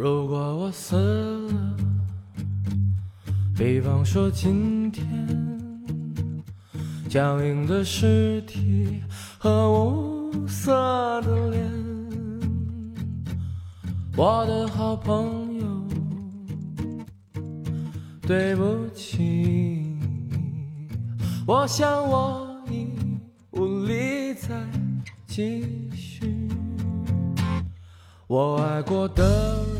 如果我死了，比方说今天，僵硬的尸体和无色的脸，我的好朋友，对不起，我想我已无力再继续。我爱过的。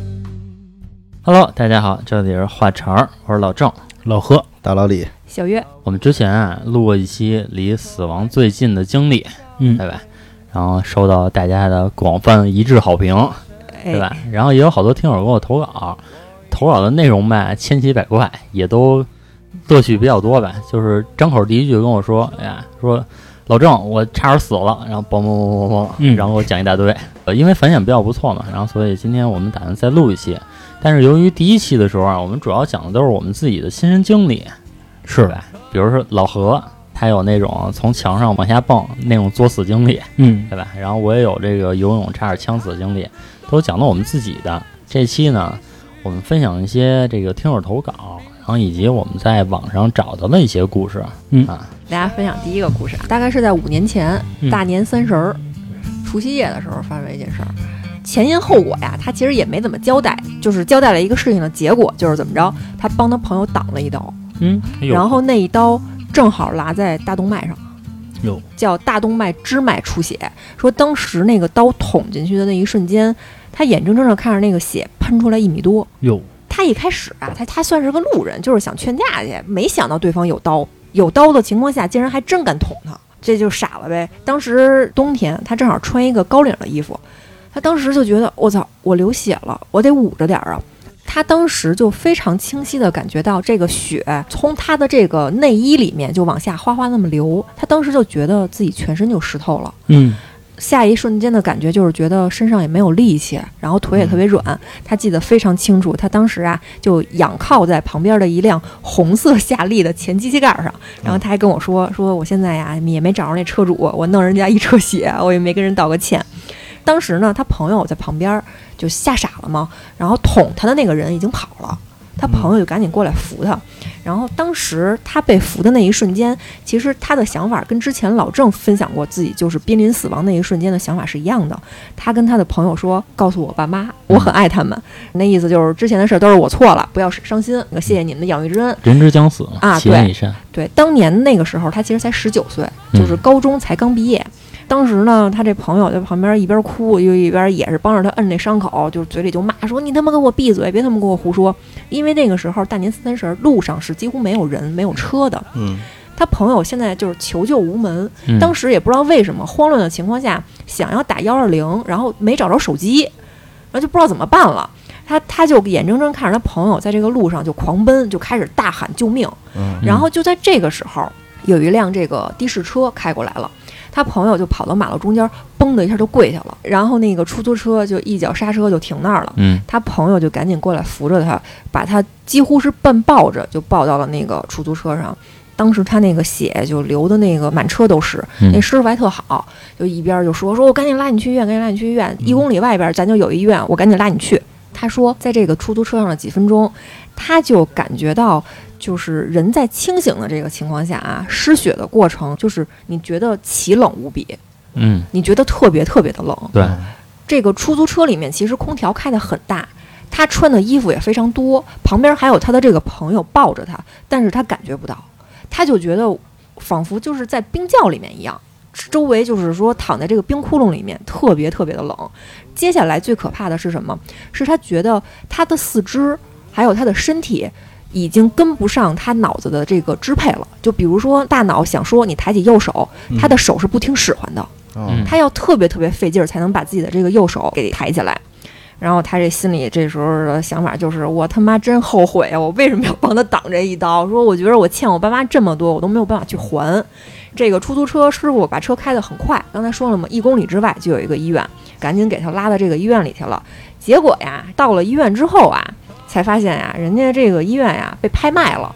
Hello，大家好，这里是话茬儿，我是老郑。老何、大老李，小月，我们之前啊录过一期离死亡最近的经历，嗯对吧？然后收到大家的广泛一致好评，哎对吧？然后也有好多听友给我投稿，投稿的内容吧千奇百怪，也都乐趣比较多吧。就是张口第一句跟我说：“哎呀，说老郑，我差点死了。”然后嘣嘣嘣嘣嘣，嗯然后给我讲一大堆。呃，因为反响比较不错嘛，然后所以今天我们打算再录一期。但是由于第一期的时候啊，我们主要讲的都是我们自己的亲身经历，是吧？比如说老何，他有那种从墙上往下蹦那种作死经历，嗯，对吧？然后我也有这个游泳差点呛死的经历，都讲的我们自己的。这期呢，我们分享一些这个听友投稿，然后以及我们在网上找到的一些故事。嗯啊，大家分享第一个故事啊，大概是在五年前、嗯大年三十儿、除夕夜的时候发生一件事儿。前因后果呀，他其实也没怎么交代，就是交代了一个事情的结果，就是怎么着，他帮他朋友挡了一刀，嗯，然后那一刀正好拉在大动脉上，有叫大动脉支脉出血。说当时那个刀捅进去的那一瞬间，他眼睁睁的看着那个血喷出来一米多。有，他一开始啊，他他算是个路人，就是想劝架去，没想到对方有刀，有刀的情况下，竟然还真敢捅他，这就傻了呗。当时冬天，他正好穿一个高领的衣服，他当时就觉得我操，我流血了，我得捂着点儿啊。他当时就非常清晰地感觉到这个血从他的这个内衣里面就往下哗哗那么流，他当时就觉得自己全身就湿透了。嗯，下一瞬间的感觉就是觉得身上也没有力气，然后腿也特别软。他记得非常清楚，他当时啊就仰靠在旁边的一辆红色夏利的前机器盖上，然后他还跟我说：“说我现在呀也没找着那车主，我弄人家一车血，我也没跟人道个歉。”当时呢，他朋友在旁边就吓傻了嘛，然后捅他的那个人已经跑了。他朋友就赶紧过来扶他，然后当时他被扶的那一瞬间，其实他的想法跟之前老郑分享过自己就是濒临死亡那一瞬间的想法是一样的。他跟他的朋友说：“告诉我爸妈，我很爱他们。”那意思就是之前的事儿都是我错了，不要伤心。谢谢你们的养育之恩。人之将死，啊对。对，当年那个时候他其实才十九岁，就是高中才刚毕业。当时呢，他这朋友在旁边一边哭又一边也是帮着他摁那伤口，就是嘴里就骂说：“你他妈给我闭嘴，别他妈给我胡说！”因为那个时候大年三十儿路上是几乎没有人、没有车的。嗯，他朋友现在就是求救无门，嗯当时也不知道为什么慌乱的情况下想要打幺二零，然后没找着手机，然后就不知道怎么办了。他他就眼睁睁看着他朋友在这个路上就狂奔，就开始大喊救命。嗯然后就在这个时候，有一辆这个的士车开过来了，他朋友就跑到马路中间，嘣的一下就跪下了，然后那个出租车就一脚刹车就停那儿了。嗯他朋友就赶紧过来扶着他，把他几乎是半抱着就抱到了那个出租车上。当时他那个血就流的那个满车都是，嗯那师傅还特好，就一边就说说我赶紧拉你去医院，赶紧拉你去医院，一公里外边咱就有医院，我赶紧拉你去。他说，在这个出租车上的几分钟，他就感觉到，就是人在清醒的这个情况下啊，失血的过程，就是你觉得奇冷无比，嗯，你觉得特别特别的冷。对，这个出租车里面其实空调开得很大，他穿的衣服也非常多，旁边还有他的这个朋友抱着他，但是他感觉不到，他就觉得仿佛就是在冰窖里面一样，周围就是说躺在这个冰窟窿里面，特别特别的冷。接下来最可怕的是什么？是他觉得他的四肢还有他的身体。已经跟不上他脑子的这个支配了，就比如说大脑想说你抬起右手，他的手是不听使唤的，哦嗯他要特别特别费劲儿才能把自己的这个右手给抬起来。然后他这心里这时候的想法就是：我他妈真后悔啊！我为什么要帮他挡这一刀？说我觉得我欠我爸妈这么多，我都没有办法去还。这个出租车师傅把车开得很快，刚才说了嘛，一公里之外就有一个医院，赶紧给他拉到这个医院里去了。结果呀，到了医院之后啊，才发现呀，人家这个医院呀被拍卖了，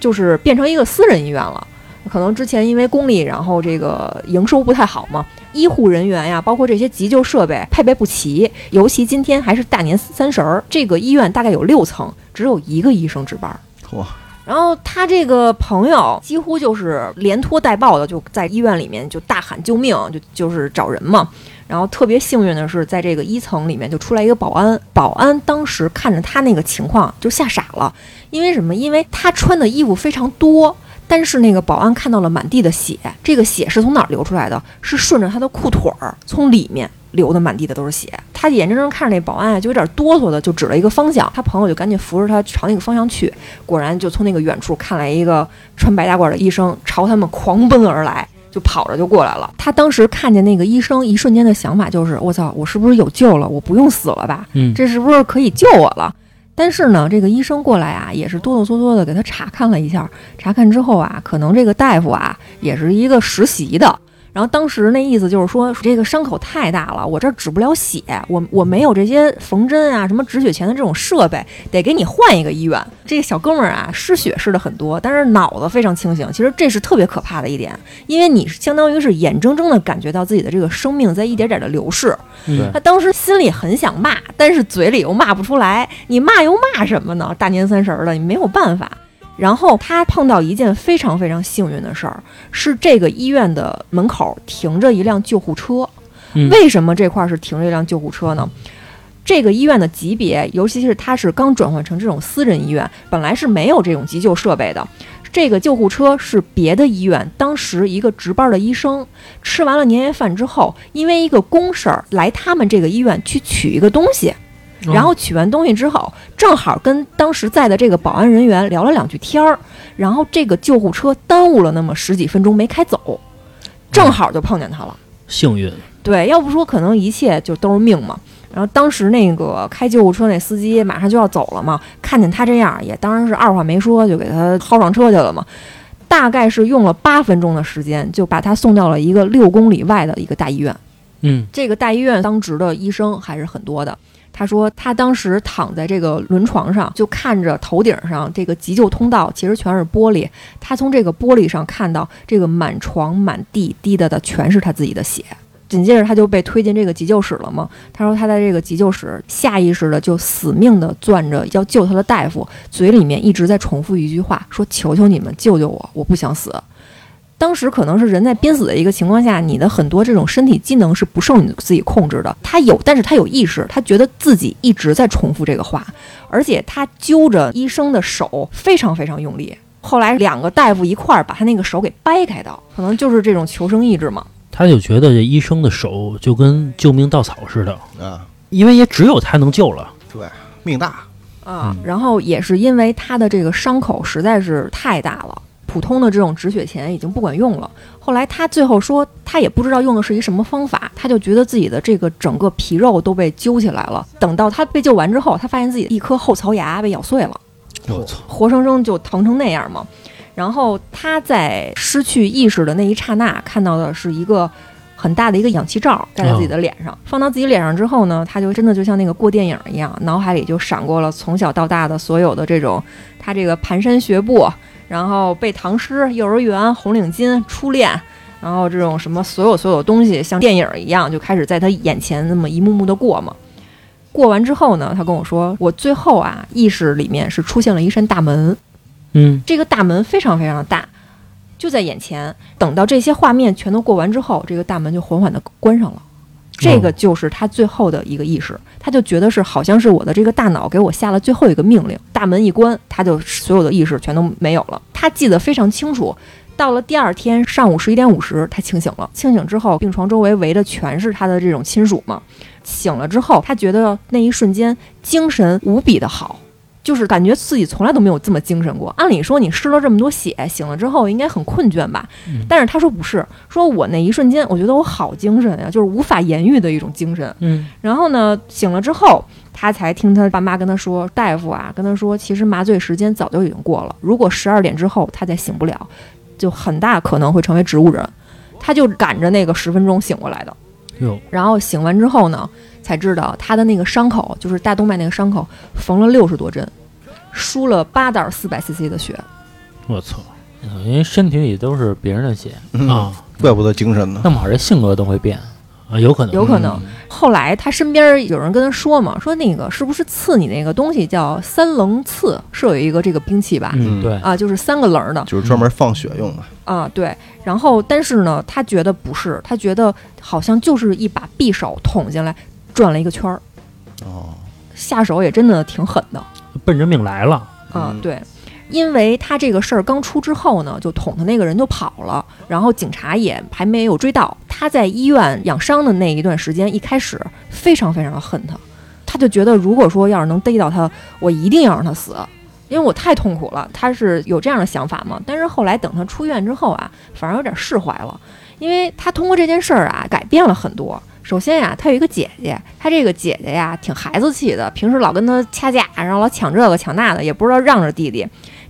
就是变成一个私人医院了。可能之前因为公立，然后这个营收不太好嘛，医护人员呀，包括这些急救设备配备不齐，尤其今天还是大年三十儿，这个医院大概有六层，只有一个医生值班。嚯！然后他这个朋友几乎就是连拖带抱的，就在医院里面就大喊救命，就就是找人嘛。然后特别幸运的是，在这个一层里面就出来一个保安，保安当时看着他那个情况就吓傻了，因为什么？因为他穿的衣服非常多，但是那个保安看到了满地的血，这个血是从哪儿流出来的？是顺着他的裤腿儿从里面。流的满地的都是血，他眼睁睁看着那保安啊，就有点哆嗦的，就指了一个方向。他朋友就赶紧扶着他朝那个方向去，果然就从那个远处看来一个穿白大褂的医生朝他们狂奔而来，就跑着就过来了。他当时看见那个医生，一瞬间的想法就是：我操，我是不是有救了？我不用死了吧？嗯，这是不是可以救我了？但是呢，这个医生过来啊，也是哆哆嗦嗦的给他查看了一下。查看之后啊，可能这个大夫啊，也是一个实习的。然后当时那意思就是说，这个伤口太大了，我这儿止不了血，我我没有这些缝针啊，什么止血钳的这种设备，得给你换一个医院。这个小哥们儿啊，失血失的很多，但是脑子非常清醒。其实这是特别可怕的一点，因为你相当于是眼睁睁的感觉到自己的这个生命在一点点的流逝。他当时心里很想骂，但是嘴里又骂不出来。你骂又骂什么呢？大年三十的，你没有办法。然后他碰到一件非常非常幸运的事儿，是这个医院的门口停着一辆救护车。为什么这块是停着一辆救护车呢？这个医院的级别，尤其是它是刚转换成这种私人医院，本来是没有这种急救设备的。这个救护车是别的医院当时一个值班的医生吃完了年夜饭之后，因为一个公事儿来他们这个医院去取一个东西。然后取完东西之后，正好跟当时在的这个保安人员聊了两句天儿，然后这个救护车耽误了那么十几分钟没开走，正好就碰见他了。幸运，对，要不说可能一切就都是命嘛。然后当时那个开救护车那司机马上就要走了嘛，看见他这样，也当然是二话没说就给他薅上车去了嘛。大概是用了八分钟的时间，就把他送到了一个六公里外的一个大医院。嗯，这个大医院当值的医生还是很多的。他说，他当时躺在这个轮床上，就看着头顶上这个急救通道，其实全是玻璃。他从这个玻璃上看到，这个满床满地滴答的全是他自己的血。紧接着，他就被推进这个急救室了嘛。他说，他在这个急救室下意识的就死命的攥着要救他的大夫，嘴里面一直在重复一句话，说：“求求你们救救我，我不想死。”当时可能是人在濒死的一个情况下，你的很多这种身体机能是不受你自己控制的。他有，但是他有意识，他觉得自己一直在重复这个话，而且他揪着医生的手非常非常用力。后来两个大夫一块儿把他那个手给掰开的，可能就是这种求生意志嘛。他就觉得这医生的手就跟救命稻草似的啊，因为也只有他能救了。对，命大啊。然后也是因为他的这个伤口实在是太大了。普通的这种止血钳已经不管用了。后来他最后说，他也不知道用的是一什么方法，他就觉得自己的这个整个皮肉都被揪起来了。等到他被救完之后，他发现自己一颗后槽牙被咬碎了，我操，活生生就疼成那样嘛。然后他在失去意识的那一刹那，看到的是一个很大的一个氧气罩戴在自己的脸上，放到自己脸上之后呢，他就真的就像那个过电影一样，脑海里就闪过了从小到大的所有的这种他这个蹒跚学步。然后背唐诗、幼儿园、红领巾、初恋，然后这种什么所有所有东西，像电影一样，就开始在他眼前那么一幕幕的过嘛。过完之后呢，他跟我说，我最后啊，意识里面是出现了一扇大门，嗯，这个大门非常非常的大，就在眼前。等到这些画面全都过完之后，这个大门就缓缓的关上了。这个就是他最后的一个意识，他就觉得是好像是我的这个大脑给我下了最后一个命令，大门一关，他就所有的意识全都没有了。他记得非常清楚，到了第二天上午十一点五十，他清醒了。清醒之后，病床周围围的全是他的这种亲属嘛。醒了之后，他觉得那一瞬间精神无比的好。就是感觉自己从来都没有这么精神过。按理说你失了这么多血，醒了之后应该很困倦吧？但是他说不是，说我那一瞬间，我觉得我好精神呀，就是无法言喻的一种精神。嗯。然后呢，醒了之后，他才听他爸妈跟他说，大夫啊跟他说，其实麻醉时间早就已经过了，如果十二点之后他再醒不了，就很大可能会成为植物人。他就赶着那个十分钟醒过来的。哟。然后醒完之后呢？才知道他的那个伤口，就是大动脉那个伤口，缝了六十多针，输了八袋四百 CC 的血。我操！因为身体里都是别人的血，嗯啊怪不得精神呢。那么好这性格都会变。啊，有可能有可能。后来他身边有人跟他说嘛，说那个是不是刺你那个东西叫三棱刺，是有一个这个兵器吧？嗯嗯对，啊，就是三个棱儿的就是专门放血用的。啊，对。然后，但是呢，他觉得不是，他觉得好像就是一把匕首捅进来，转了一个圈儿，哦，下手也真的挺狠的奔着命来了。啊。嗯对，因为他这个事儿刚出之后呢，就捅他那个人就跑了，然后警察也还没有追到。他在医院养伤的那一段时间，一开始非常非常的恨他，他就觉得如果说要是能逮到他，我一定要让他死。因为我太痛苦了，他是有这样的想法嘛。但是后来等他出院之后啊，反而有点释怀了，因为他通过这件事儿啊，改变了很多。首先呀、他有一个姐姐，他这个姐姐呀挺孩子气的，平时老跟他掐架，然后老抢这个抢那的，也不知道让着弟弟。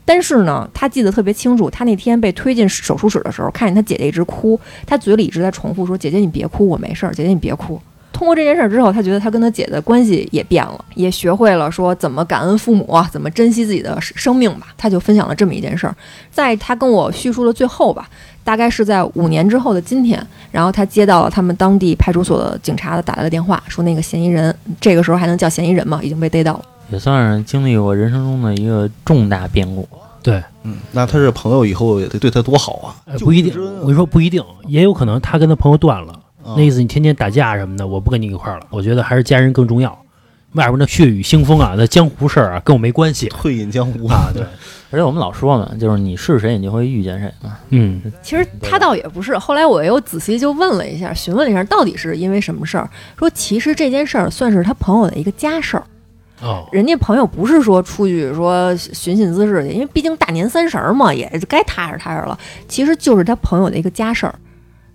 但是呢，他记得特别清楚，他那天被推进手术室的时候，看见他姐姐一直哭，他嘴里一直在重复说：“姐姐你别哭，我没事儿，姐姐你别哭。”通过这件事儿之后，他觉得他跟他姐的关系也变了，也学会了说怎么感恩父母，怎么珍惜自己的生命吧。他就分享了这么一件事儿，在他跟我叙述的最后吧，大概是在五年之后的今天，然后他接到了他们当地派出所的警察的打来的电话，说那个嫌疑人，这个时候还能叫嫌疑人吗？已经被逮到了。也算是经历过人生中的一个重大变故。对，嗯，那他这朋友以后也得对他多好啊哎，不一定。我跟你说不一定，也有可能他跟他朋友断了，啊那意思你天天打架什么的，我不跟你一块儿了。我觉得还是家人更重要。外边那血雨腥风啊，那江湖事儿啊，跟我没关系退隐江湖啊。对，而且我们老说嘛，就是你是谁，你就会遇见谁嘛。嗯，其实他倒也不是，后来我又仔细就问了一下，询问了一下到底是因为什么事儿。说其实这件事儿算是他朋友的一个家事儿，哦，人家朋友不是说出去说寻衅滋事去，因为毕竟大年三十儿嘛，也该踏实踏实了。其实就是他朋友的一个家事儿。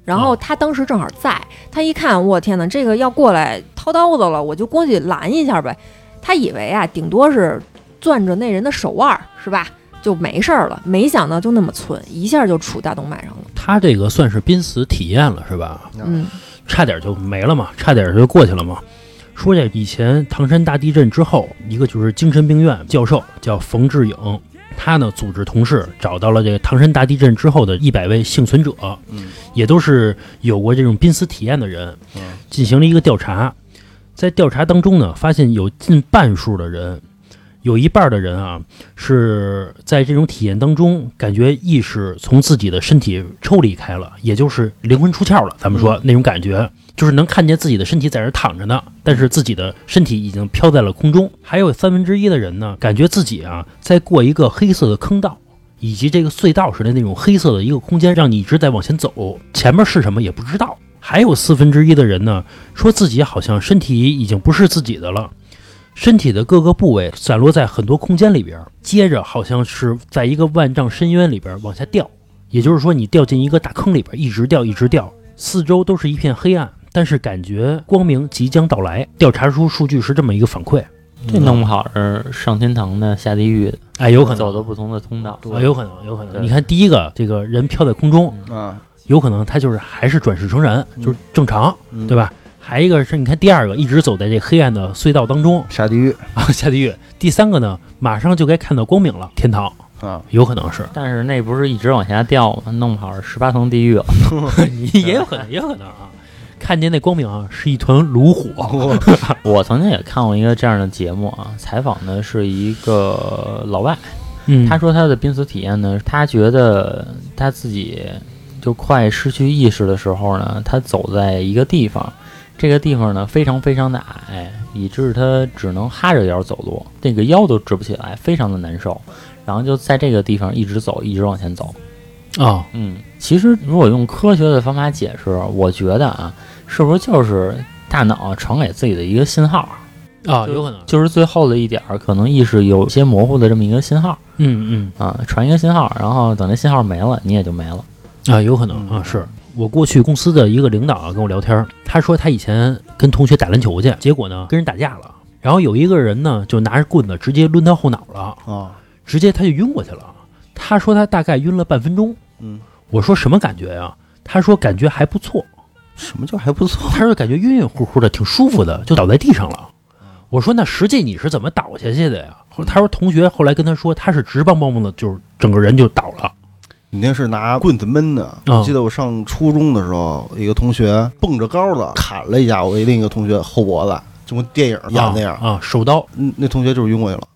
然后哦他当时正好在，他一看，我天哪，这个要过来掏刀子了，我就过去拦一下呗。他以为啊，顶多是攥着那人的手腕儿，是吧？就没事儿了。没想到就那么寸，一下就杵大动脉上了。他这个算是濒死体验了，是吧？嗯，差点就没了嘛，差点就过去了嘛。说这以前唐山大地震之后，一个就是精神病院教授叫冯志颖，他呢组织同事找到了这个唐山大地震之后的一百位幸存者，嗯也都是有过这种濒死体验的人，嗯进行了一个调查。在调查当中呢，发现有近半数的人，有一半的人啊，是在这种体验当中感觉意识从自己的身体抽离开了，也就是灵魂出窍了。咱们说、那种感觉，就是能看见自己的身体在这儿躺着呢，但是自己的身体已经飘在了空中。还有三分之一的人呢，感觉自己啊在过一个黑色的坑道。以及这个隧道似的那种黑色的一个空间，让你一直在往前走，前面是什么也不知道。还有四分之一的人呢，说自己好像身体已经不是自己的了，身体的各个部位散落在很多空间里边，接着好像是在一个万丈深渊里边往下掉，也就是说你掉进一个大坑里边，一直掉一直掉，四周都是一片黑暗，但是感觉光明即将到来。调查出数据是这么一个反馈，这弄不好是上天堂的、下地狱的，哎，有可能，走的不同的通道。啊，有可能，有可能。你看第一个，这个人飘在空中，啊，有可能他就是还是转世成人，就是正常，嗯对吧？还一个是你看第二个一直走在这黑暗的隧道当中下地狱啊，下地狱。第三个呢，马上就该看到光明了，天堂，啊，有可能是，但是那不是一直往下掉吗？弄不好是十八层地狱了。也有可能，也有可能啊。看见那光明啊，是一团炉火，我曾经也看过一个这样的节目啊，采访的是一个老外，嗯，他说他的濒死体验呢，他觉得他自己就快失去意识的时候呢，他走在一个地方，这个地方呢非常非常的矮，以致他只能哈着腰走路，那个腰都直不起来，非常的难受。然后就在这个地方一直走，一直往前走。啊，嗯，其实如果用科学的方法解释，我觉得啊，是不是就是大脑传给自己的一个信号，啊，就有可能，就是最后的一点儿可能意识有些模糊的这么一个信号嗯嗯啊，传一个信号，然后等那信号没了，你也就没了。嗯，啊，有可能啊，是我过去公司的一个领导啊跟我聊天儿，他说他以前跟同学打篮球去，结果呢跟人打架了，然后有一个人呢就拿着棍子直接抡他后脑了，啊，直接他就晕过去了。他说他大概晕了半分钟。嗯，我说什么感觉呀？他说感觉还不错。什么叫还不错？他说感觉晕晕乎乎的，挺舒服的，就倒在地上了。我说那实际你是怎么倒下去的呀？他说同学后来跟他说他是直邦邦邦的，就是整个人就倒了。你那是拿棍子闷的。哦我记得我上初中的时候，一个同学蹦着高的砍了一下我另一个同学后脖子，就跟电影演那样。啊啊，手刀嗯，那同学就是晕过去了，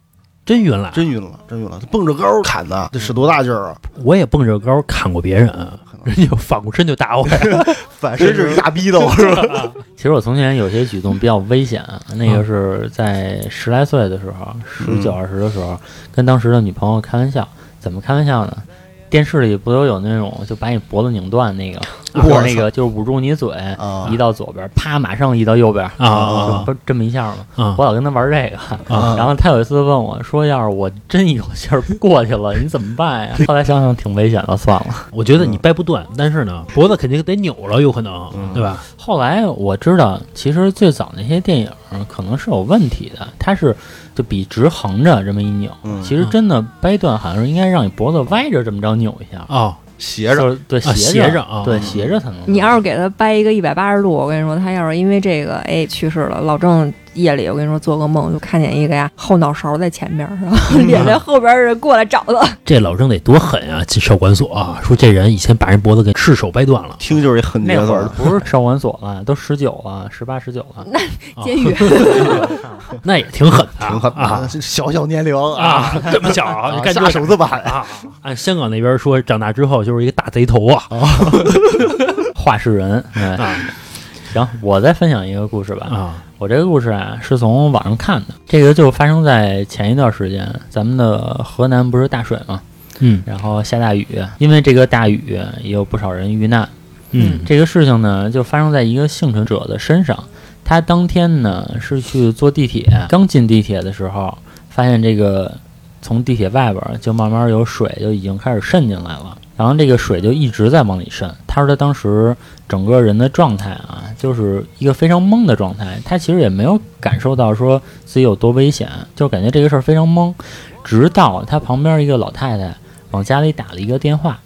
真晕了，真晕了，真晕了。他蹦着高砍的，得使多大劲儿啊！我也蹦着高砍过别人，人家反过身就打我。反身是一大逼斗，是吧？其实我从前有些举动比较危险，那个是在十来岁的时候，十九二十的时候，跟当时的女朋友开玩笑。怎么开玩笑呢？电视里不都有那种就把你脖子拧断那个，我或者那个就是捂住你嘴，啊移到左边，啪，马上移到右边，啊不是这么一下吗？啊我老跟他玩这个，啊然后他有一次问我说：“要是我真有劲儿过去了，你怎么办呀？” 后来想想挺危险的，算了。我觉得你掰不断，但是呢，脖子肯定得扭了，有可能，嗯对吧？后来我知道，其实最早那些电影可能是有问题的，它是就笔直横着这么一扭，嗯其实真的掰断好像是应该让你脖子歪着这么着扭一下，哦，斜着，就是对啊斜斜着啊对斜着才能。你要是给他掰一个一百八十度，我跟你说，他要是因为这个哎去世了，老郑夜里我跟你说做个梦，就看见一个呀后脑勺在前面，然后脸在后边人过来找他，这老郑得多狠啊！进少管所啊，说这人以前把人脖子给赤手掰断了，听就是一狠那会儿角色。不是少管所了，都十九了，十八十九了。那监狱。那也挺狠的，挺狠啊小小年龄啊，这么小啊，你干这下手这么狠，啊！按香港那边说，长大之后就是一个大贼头啊 话事人，哎，啊行，我再分享一个故事吧。啊我这个故事啊是从网上看的，这个就发生在前一段时间，咱们的河南不是大水嘛，嗯然后下大雨，因为这个大雨也有不少人遇难。嗯这个事情呢，就发生在一个幸存者的身上。他当天呢是去坐地铁，刚进地铁的时候，发现这个从地铁外边儿就慢慢有水就已经开始渗进来了，然后这个水就一直在往里渗。他说他当时整个人的状态啊，就是一个非常懵的状态，他其实也没有感受到说自己有多危险，就感觉这个事儿非常懵。直到他旁边一个老太太往家里打了一个电话，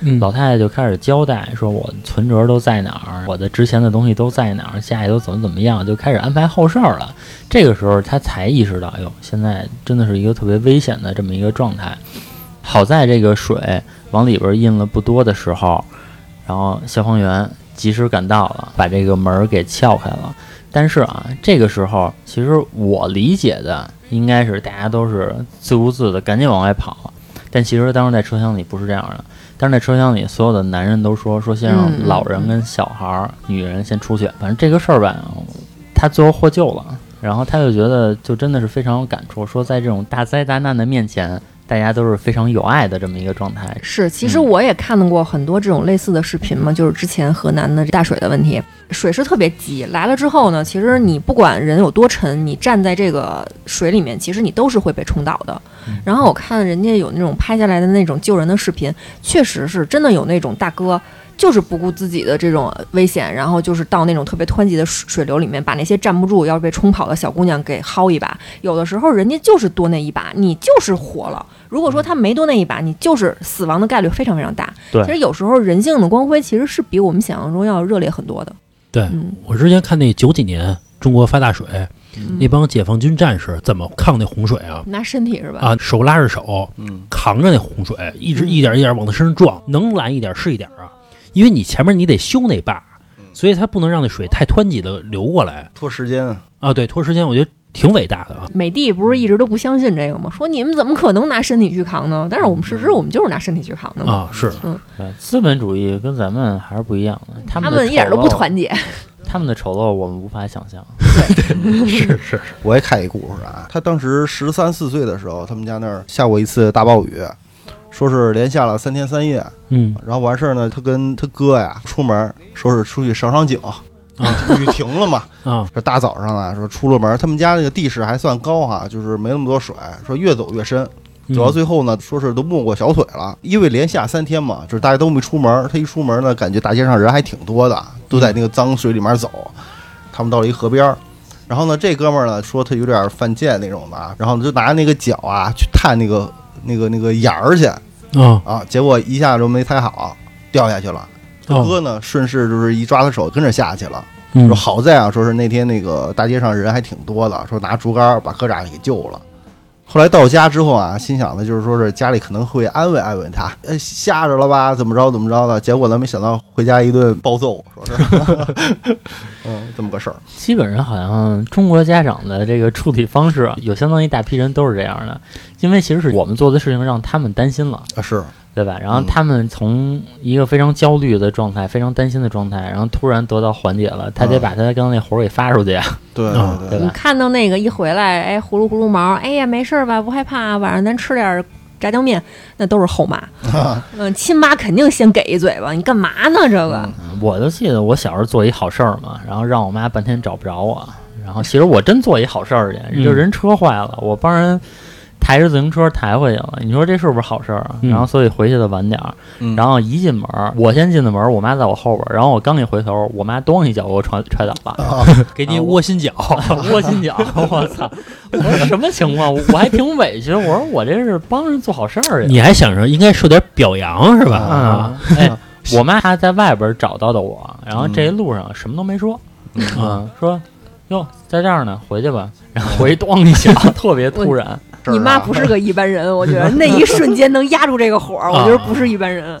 嗯老太太就开始交代，说我存折都在哪儿，我的值钱的东西都在哪儿，家里都怎么怎么样，就开始安排后事儿了。这个时候他才意识到，哎呦，现在真的是一个特别危险的这么一个状态。好在这个水往里边印了不多的时候，然后消防员及时赶到了，把这个门儿给撬开了。但是啊，这个时候其实我理解的应该是大家都是自顾自的赶紧往外跑，但其实当时在车厢里不是这样的。但是在车厢里，所有的男人都说说先让嗯老人跟小孩儿、女人先出去。反正这个事儿吧，他最后获救了，然后他就觉得就真的是非常有感触，说在这种大灾大难的面前，大家都是非常有爱的这么一个状态。是，其实嗯我也看到过很多这种类似的视频嘛，就是之前河南的大水的问题，水是特别急，来了之后呢，其实你不管人有多沉，你站在这个水里面，其实你都是会被冲倒的。嗯然后我看人家有那种拍下来的那种救人的视频，确实是真的有那种大哥。就是不顾自己的这种危险，然后就是到那种特别湍急的水水流里面，把那些站不住要被冲跑的小姑娘给薅一把。有的时候人家就是多那一把，你就是活了。如果说他没多那一把，你就是死亡的概率非常非常大。对其实有时候人性的光辉其实是比我们想象中要热烈很多的。对嗯，我之前看那九几年中国发大水，那帮解放军战士怎么抗那洪水啊？拿身体是吧？啊，手拉着手，嗯，扛着那洪水，一直嗯一点一点往他身上撞，能拦一点是一点啊，因为你前面你得修那坝，所以它不能让那水太湍急的流过来拖时间啊，啊。对，拖时间，我觉得挺伟大的啊。美帝不是一直都不相信这个吗？说你们怎么可能拿身体去扛呢？但是我们事实我们就是拿身体去扛的嘛。啊，是，嗯，资本主义跟咱们还是不一样的，他们的他们一点都不陋，团结。他们的丑陋我们无法想象。是是，我也看一故事啊，他当时十三四岁的时候，他们家那儿下过一次大暴雨，说是连下了三天三夜，嗯。然后完事儿呢，他跟他哥呀出门，说是出去赏赏景，啊雨停了嘛，啊。这大早上啊，说出了门，他们家那个地势还算高哈，就是没那么多水，说越走越深，嗯。走到最后呢，说是都没过小腿了，因为连下三天嘛，就是大家都没出门，他一出门呢，感觉大街上人还挺多的，都在那个脏水里面走。他们到了一河边儿，然后呢，这哥们儿呢说他有点犯贱那种的啊，然后就拿那个脚啊去探那个那个那个眼儿去啊啊，结果一下就没踩好，掉下去了。他哦哥呢顺势就是一抓他手，跟着下去了。嗯说好在啊，说是那天那个大街上人还挺多的，说拿竹竿把哥俩给救了。后来到家之后啊，心想的就是说是家里可能会安慰安慰他，呃，吓着了吧，怎么着怎么着的。结果呢，没想到回家一顿暴揍，说是，嗯，这么个事儿。基本上好像中国家长的这个处理方式啊，有相当一大批人都是这样的，因为其实是我们做的事情让他们担心了，啊，是，对吧？然后嗯他们从一个非常焦虑的状态、非常担心的状态，然后突然得到缓解了，他得嗯把他刚刚那活儿给发出去啊，对啊对对？你看到那个一回来，哎，呼噜呼噜毛，哎呀，没事儿吧？不害怕，晚上咱吃点儿炸酱面，那都是后妈。嗯，亲妈肯定先给一嘴巴，你干嘛呢？这个，嗯我就记得我小时候做一好事儿嘛，然后让我妈半天找不着我，然后其实我真做一好事儿去，嗯就人车坏了，我帮人抬着自行车抬回去了。你说这是不是好事儿然后所以回去的晚点儿，嗯然后一进门儿，我先进的门儿，我妈在我后边儿，然后我刚一回头，我妈咣一脚给我踹踹倒了，啊，给你窝心脚，窝心脚，我操！我说什么情况？我我还挺委屈，我说我这是帮人做好事儿去。你还想着应该受点表扬是吧？啊，哎，我妈还在外边找到的我，然后这一路上什么都没说，嗯嗯，说哟在这儿呢，回去吧。然后回去咣一脚，特别突然。你妈 不是个一般人，我觉得那一瞬间能压住这个火儿，我觉得不是一般人。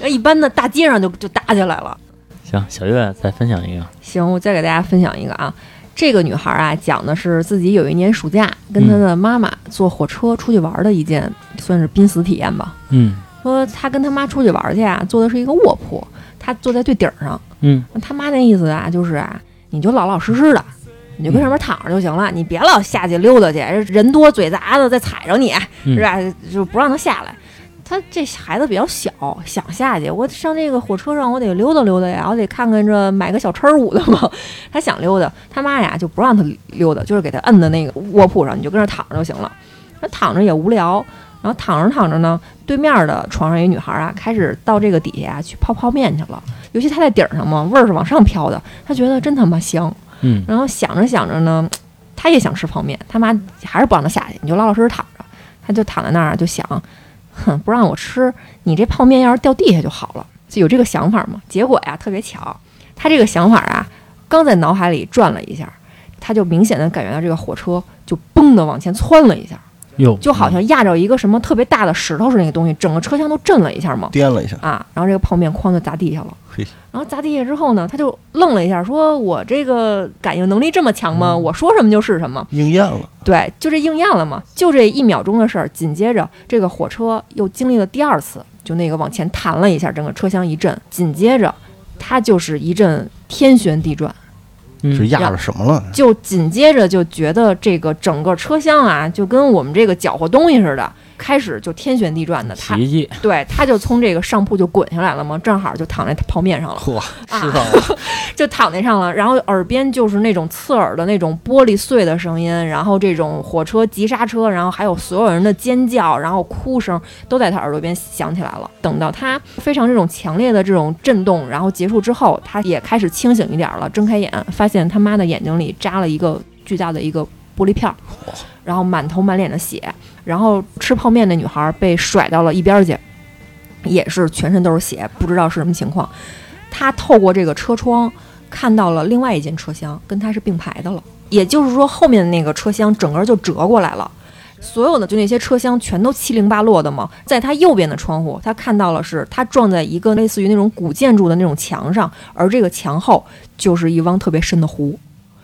那一般的大街上就就打起来了。行，小月再分享一个，行，我再给大家分享一个啊，这个女孩啊，讲的是自己有一年暑假跟她的妈妈坐火车出去玩的一件，算是濒死体验吧。嗯说她跟她妈出去玩去啊，坐的是一个卧铺，她坐在最顶上。嗯他妈那意思啊，就是啊，你就老老实实的，你就跟上面躺着就行了，你别老下去溜达去，人多嘴杂的再踩着你，嗯是吧？就不让他下来。他这孩子比较小，想下去，我上这个火车上，我得溜达溜达呀，我得看看这买个小车儿舞的嘛。他想溜达，他妈呀就不让他溜达，就是给他摁在那个卧铺上，你就跟那儿躺着就行了。他躺着也无聊，然后躺着躺着呢，对面的床上一女孩啊，开始到这个底下啊去泡泡面去了。尤其他在顶上嘛，味儿是往上飘的，他觉得真他妈香。嗯然后想着想着呢，他也想吃泡面，他妈还是不让他下去，你就老老实实躺着。他就躺在那儿就想，哼，不让我吃，你这泡面要是掉地下就好了，就有这个想法嘛。结果呀，特别巧，他这个想法啊，刚在脑海里转了一下，他就明显的感觉到这个火车就嘣的往前窜了一下，哟，就好像压着一个什么特别大的石头似的那个东西，整个车厢都震了一下嘛。颠了一下，啊，然后这个泡面哐就砸地下了。然后砸地下之后呢，他就愣了一下，说：“我这个感应能力这么强吗？嗯我说什么就是什么。应验了，”对，就这应验了嘛，就这一秒钟的事儿。紧接着，这个火车又经历了第二次，就那个往前弹了一下，整个车厢一震。紧接着，它就是一阵天旋地转，嗯是压着什么了？就紧接着就觉得这个整个车厢啊，就跟我们这个搅和东西似的，开始就天旋地转的。它洗衣机对，他就从这个上铺就滚下来了嘛，正好就躺在泡面上了，嚯，啊吃上了，就躺在上了。然后耳边就是那种刺耳的那种玻璃碎的声音，然后这种火车急刹车，然后还有所有人的尖叫，然后哭声都在他耳朵边响起来了。等到他非常这种强烈的这种震动，然后结束之后，他也开始清醒一点了，睁开眼，发现他妈的眼睛里扎了一个巨大的一个玻璃片儿，然后满头满脸的血，然后吃泡面的女孩被甩到了一边儿去，也是全身都是血，不知道是什么情况。他透过这个车窗看到了另外一间车厢，跟他是并排的了。也就是说，后面的那个车厢整个就折过来了，所有的就那些车厢全都七零八落的嘛。在他右边的窗户，他看到了是他撞在一个类似于那种古建筑的那种墙上，而这个墙后就是一汪特别深的湖。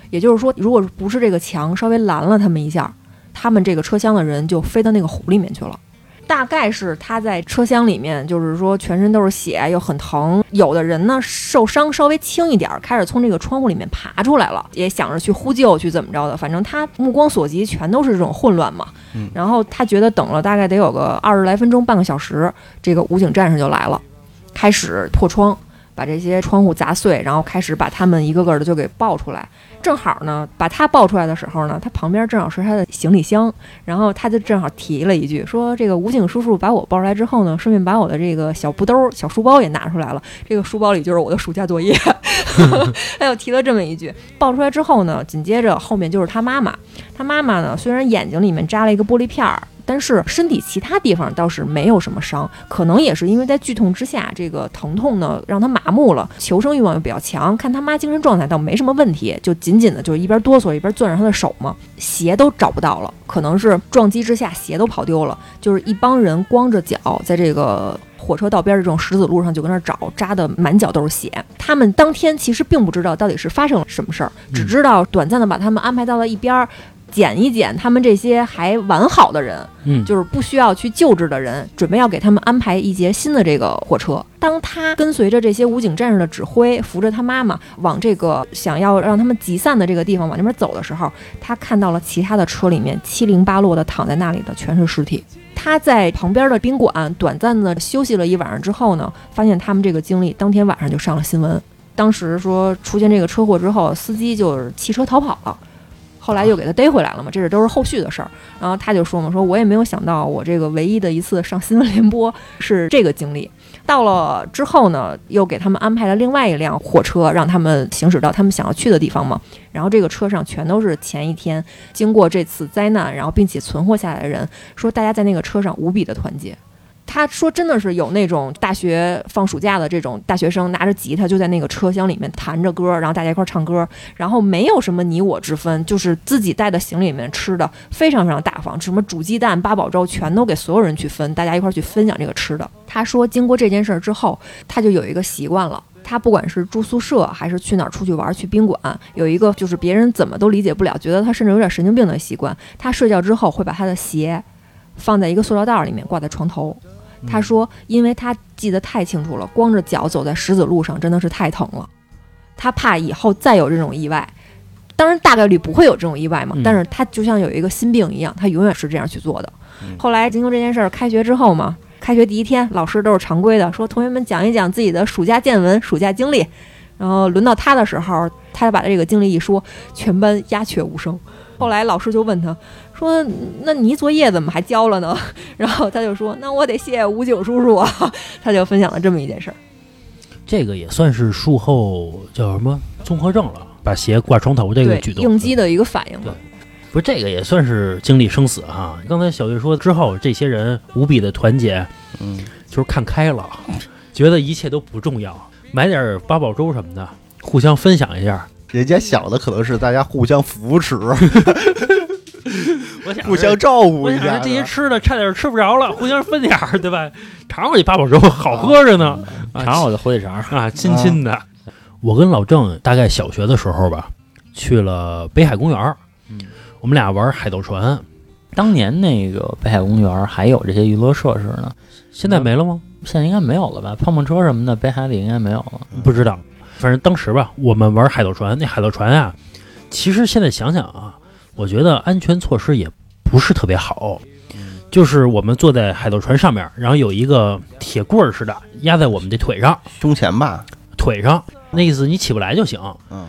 也就是说，如果不是这个墙稍微拦了他们一下，他们这个车厢的人就飞到那个湖里面去了。大概是他在车厢里面，就是说全身都是血，又很疼。有的人呢受伤稍微轻一点儿，开始从这个窗户里面爬出来了，也想着去呼救，去怎么着的。反正他目光所及全都是这种混乱嘛。嗯然后他觉得等了大概得有个二十来分钟，半个小时，这个武警战士就来了，开始破窗，把这些窗户砸碎，然后开始把他们一个个的就给抱出来。正好呢，把他抱出来的时候呢，他旁边正好是他的行李箱，然后他就正好提了一句，说这个武警叔叔把我抱出来之后呢，顺便把我的这个小布兜、小书包也拿出来了，这个书包里就是我的暑假作业。他又提了这么一句，抱出来之后呢，紧接着后面就是他妈妈，他妈妈呢虽然眼睛里面扎了一个玻璃片儿。但是身体其他地方倒是没有什么伤，可能也是因为在剧痛之下，这个疼痛呢让他麻木了，求生欲望又比较强，看他妈精神状态倒没什么问题，就紧紧的就是一边哆嗦一边攥着他的手嘛，鞋都找不到了，可能是撞击之下鞋都跑丢了，就是一帮人光着脚在这个。火车道边的这种石子路上就跟那找，扎的满脚都是血。他们当天其实并不知道到底是发生了什么事儿，只知道短暂的把他们安排到了一边儿，捡一捡他们这些还完好的人，嗯，就是不需要去救治的人，准备要给他们安排一节新的这个火车。当他跟随着这些武警战士的指挥，扶着他妈妈往这个想要让他们集散的这个地方往那边走的时候，他看到了其他的车里面七零八落的躺在那里的全是尸体。他在旁边的宾馆短暂的休息了一晚上之后呢，发现他们这个经历当天晚上就上了新闻。当时说出现这个车祸之后，司机就是弃车逃跑了，后来又给他逮回来了嘛，这是都是后续的事儿。然后他就说嘛，说我也没有想到我这个唯一的一次上新闻联播是这个经历。到了之后呢，又给他们安排了另外一辆火车，让他们行驶到他们想要去的地方嘛。然后这个车上全都是前一天经过这次灾难，然后并且存活下来的人，说大家在那个车上无比的团结。他说：“真的是有那种大学放暑假的这种大学生拿着吉他就在那个车厢里面弹着歌，然后大家一块儿唱歌，然后没有什么你我之分，就是自己带的行李里面吃的非常非常大方，什么煮鸡蛋、八宝粥全都给所有人去分，大家一块儿去分享这个吃的。”他说：“经过这件事儿之后，他就有一个习惯了。他不管是住宿舍还是去哪儿出去玩，去宾馆，有一个就是别人怎么都理解不了，觉得他甚至有点神经病的习惯。他睡觉之后会把他的鞋放在一个塑料袋里面挂在床头。”他说：“因为他记得太清楚了，光着脚走在石子路上真的是太疼了，他怕以后再有这种意外。当然大概率不会有这种意外嘛，嗯但是他就像有一个心病一样，他永远是这样去做的。嗯后来经过这件事儿，开学之后嘛，开学第一天，老师都是常规的，说同学们讲一讲自己的暑假见闻、暑假经历。然后轮到他的时候，他把这个经历一说，全班鸦雀无声。后来老师就问他说：“那你作业怎么还交了呢？” 然后他就说：“那我得谢谢武警叔叔啊。”他就分享了这么一件事儿。这个也算是术后叫什么综合症了，把鞋挂床头这个举动，应激的一个反应吧。不是这个也算是经历生死哈。刚才小月说之后，这些人无比的团结，嗯，就是看开了，觉得一切都不重要，买点八宝粥什么的，互相分享一下。人家想的可能是大家互相扶持，我想互相照顾我一下。想着这些吃的差点吃不着了，互相分点儿，对吧？尝我这八宝粥，好喝着呢。啊尝尝我的火腿肠。啊，亲亲的。我跟老郑大概小学的时候吧，去了北海公园我们俩玩海盗船。当年那个北海公园还有这些娱乐设施呢，现在没了吗？现在应该没有了吧？碰碰车什么的，北海里应该没有了。不知道，反正当时吧，我们玩海盗船，那海盗船啊，其实现在想想啊，我觉得安全措施也不是特别好。就是我们坐在海盗船上面，然后有一个铁棍儿似的压在我们的腿上，胸前吧，腿上，那意思你起不来就行。嗯，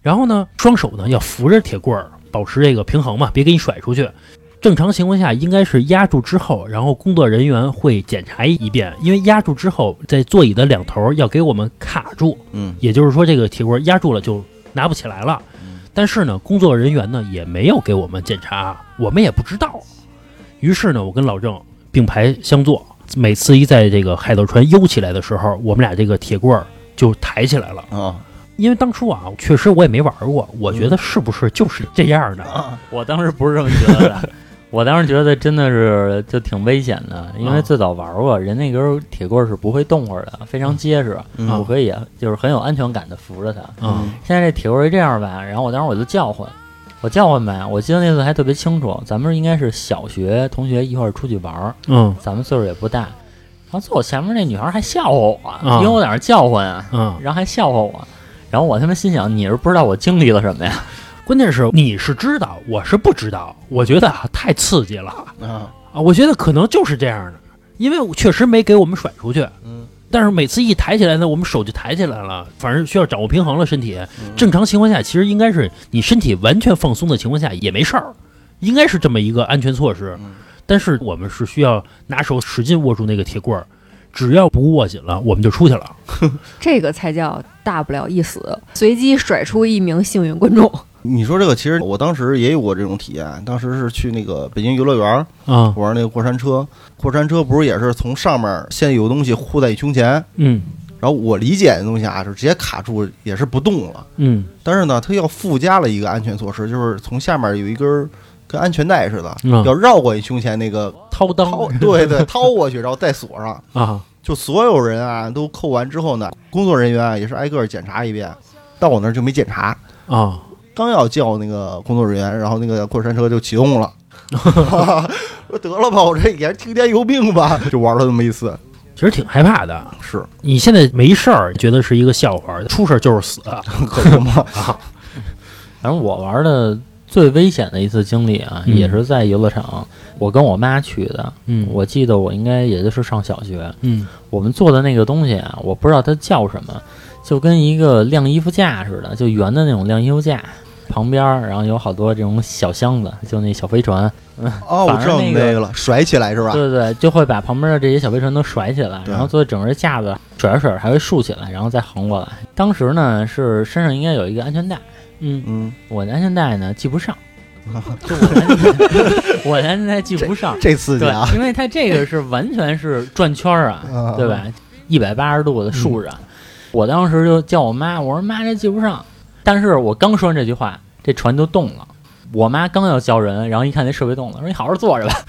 然后呢，双手呢要扶着铁棍儿，保持这个平衡嘛，别给你甩出去。正常情况下应该是压住之后，然后工作人员会检查一遍，因为压住之后，在座椅的两头要给我们卡住，嗯也就是说这个铁棍压住了就拿不起来了。但是呢，工作人员呢也没有给我们检查，我们也不知道。于是呢，我跟老郑并排相坐，每次一在这个海盗船悠起来的时候，我们俩这个铁棍儿就抬起来了。啊因为当初啊，确实我也没玩过，我觉得是不是就是这样的？啊，我当时不是这么觉得的，我当时觉得真的是就挺危险的，因为啊。最早玩过，人那根铁棍是不会动会儿的，非常结实，嗯。我可以就是很有安全感的扶着它。嗯现在这铁棍儿这样吧，然后我当时我就叫唤，我叫唤呗，我记得那次还特别清楚，咱们应该是小学同学一块儿出去玩儿，嗯。咱们岁数也不大，然后坐我前面那女孩还笑话我，啊。因为我在那儿叫唤啊，嗯，然后还笑话我，然后我他妈心想你是不知道我经历了什么呀？关键是你是知道，我是不知道。我觉得啊，太刺激了啊，啊！我觉得可能就是这样的，因为我确实没给我们甩出去。嗯，但是每次一抬起来呢，我们手就抬起来了，反正需要掌握平衡了。身体嗯正常情况下，其实应该是你身体完全放松的情况下也没事儿，应该是这么一个安全措施。嗯但是我们是需要拿手使劲握住那个铁棍儿，只要不握紧了，我们就出去了。这个才叫大不了一死。随机甩出一名幸运观众，你说这个，其实我当时也有过这种体验。当时是去那个北京游乐园啊，玩那个过山车，过山车不是也是从上面先有东西护在你胸前，嗯然后我理解的东西啊，是直接卡住，也是不动了。嗯但是呢，它要附加了一个安全措施，就是从下面有一根儿跟安全带似的，嗯要绕过你胸前那个掏裆，对对，掏过去，然后再锁上。啊，就所有人啊都扣完之后呢，工作人员啊也是挨个检查一遍，到我那儿就没检查。啊，刚要叫那个工作人员，然后那个过山车就启动了。我得了吧，我这也是听天由命吧，就玩了那么一次。其实挺害怕的。是，你现在没事儿，觉得是一个笑话，出事儿就是死可不嘛。反正我玩的最危险的一次经历啊，嗯也是在游乐场，我跟我妈去的。嗯我记得我应该也就是上小学，嗯我们做的那个东西啊，我不知道它叫什么，就跟一个晾衣服架似的，就圆的那种晾衣服架。旁边儿，然后有好多这种小箱子，就那小飞船，哦，我知道那个了，甩起来是吧？对对对，就会把旁边的这些小飞船都甩起来，然后做整个架子甩着甩着还会竖起来，然后再横过来。当时呢是身上应该有一个安全带，嗯嗯，我的安全带呢系不上，就我的安全带，我的安全带系不上。这刺激对啊！，因为它这个是完全是转圈儿啊，啊对吧？一百八十度的竖着。我当时就叫我妈，我说妈这系不上。但是我刚说完这句话，这船就动了。我妈刚要叫人，然后一看那设备动了，说你好好坐着吧。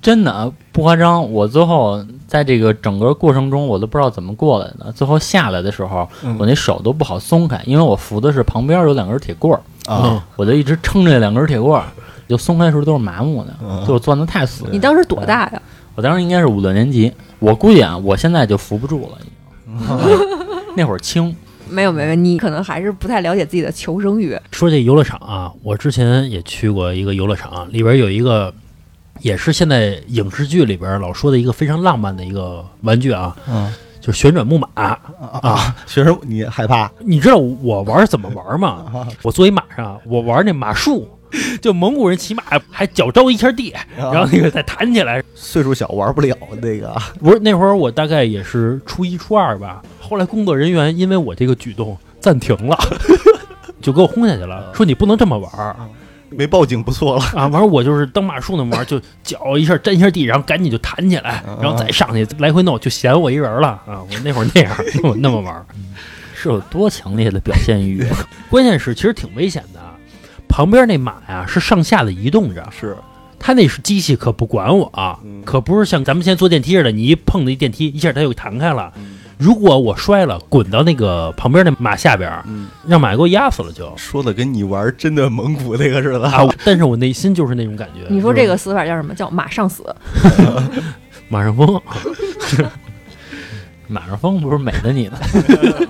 真的不夸张，我最后在这个整个过程中，我都不知道怎么过来的。最后下来的时候，嗯我那手都不好松开，因为我扶的是旁边有两根铁棍儿，啊，我就一直撑着这两根铁棍儿，就松开的时候都是麻木的，嗯就是攥得太死了。你当时多大呀？我当时应该是五六年级，我估计啊，我现在就扶不住了。那会儿轻，没有没有，你可能还是不太了解自己的求生欲。说这游乐场啊，我之前也去过一个游乐场，里边有一个，也是现在影视剧里边老说的一个非常浪漫的一个玩具啊，嗯就是旋转木马。啊啊！学生，你害怕？你知道我玩怎么玩吗？我坐一马上，我玩那马术，就蒙古人骑马还脚着一下地，然后那个再弹起来。岁数小玩不了那个。不是那会儿我大概也是初一初二吧，后来工作人员因为我这个举动暂停了，就给我轰下去了，说你不能这么玩儿。没报警不错了。啊，完了我就是当马术那么玩儿，就脚一下沾一下地，然后赶紧就弹起来，然后再上去来回弄，就嫌我一人了啊！我那会儿那样那么那么玩儿，是有多强烈的表现欲？关键是其实挺危险的。旁边那马呀是上下的移动着，是，它那是机器可不管我、嗯可不是像咱们现在坐电梯似的，你一碰那电梯一下它就弹开了。嗯如果我摔了，滚到那个旁边那马下边让马给我压死了就说的跟你玩真的蒙古那个似的。啊！但是我内心就是那种感觉。你说这个死法叫什么？叫马上死。马上疯，马上风不是美的你呢，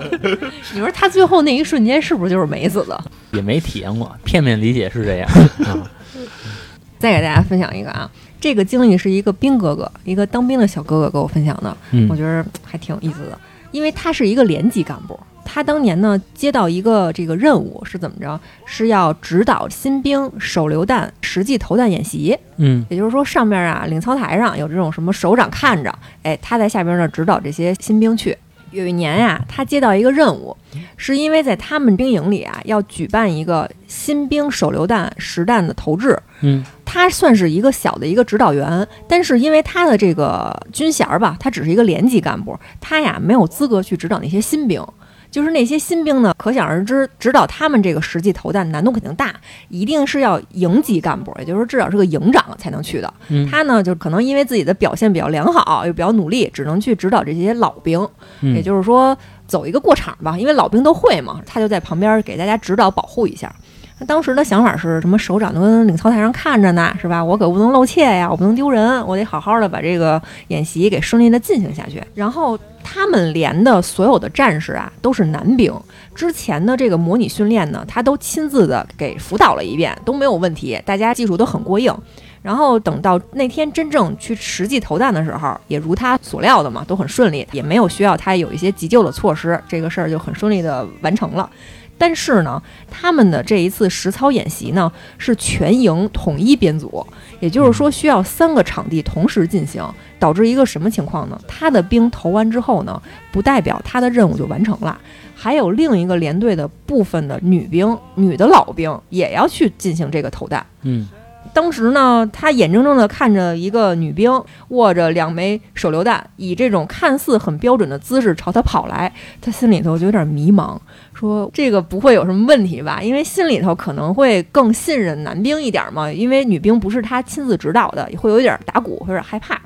你说他最后那一瞬间是不是就是美死的？也没体验过，片面理解是这样。再给大家分享一个啊，这个经历是一个兵哥哥，一个当兵的小哥哥给我分享的，嗯我觉得还挺有意思的。因为他是一个连级干部，他当年呢接到一个这个任务是怎么着？是要指导新兵手榴弹实际投弹演习。嗯也就是说，上面啊领操台上有这种什么首长看着，哎，他在下边呢指导这些新兵去。有一年呀、他接到一个任务，是因为在他们兵营里啊要举办一个新兵手榴弹实弹的投掷，嗯他算是一个小的一个指导员，但是因为他的这个军衔儿吧，他只是一个连级干部，他呀没有资格去指导那些新兵。就是那些新兵呢，可想而知，指导他们这个实际投弹难度肯定大，一定是要营级干部，也就是说至少是个营长才能去的。嗯他呢，就可能因为自己的表现比较良好，又比较努力，只能去指导这些老兵。嗯也就是说，走一个过场吧，因为老兵都会嘛，他就在旁边给大家指导保护一下。他当时的想法是什么？首长都跟领操台上看着呢，是吧？我可不能露怯呀，我不能丢人，我得好好的把这个演习给顺利的进行下去。然后他们连的所有的战士啊，都是男兵。之前的这个模拟训练呢，他都亲自的给辅导了一遍，都没有问题，大家技术都很过硬。然后等到那天真正去实际投弹的时候，也如他所料的嘛，都很顺利，也没有需要他有一些急救的措施，这个事儿就很顺利的完成了。但是呢，他们的这一次实操演习呢是全营统一编组，也就是说需要三个场地同时进行，导致一个什么情况呢？他的兵投完之后呢，不代表他的任务就完成了，还有另一个连队的部分的女兵、女的老兵也要去进行这个投弹。嗯当时呢，他眼睁睁地看着一个女兵握着两枚手榴弹，以这种看似很标准的姿势朝他跑来，他心里头就有点迷茫，说这个不会有什么问题吧？因为心里头可能会更信任男兵一点嘛，因为女兵不是他亲自指导的，也会有一点打鼓，有点害怕。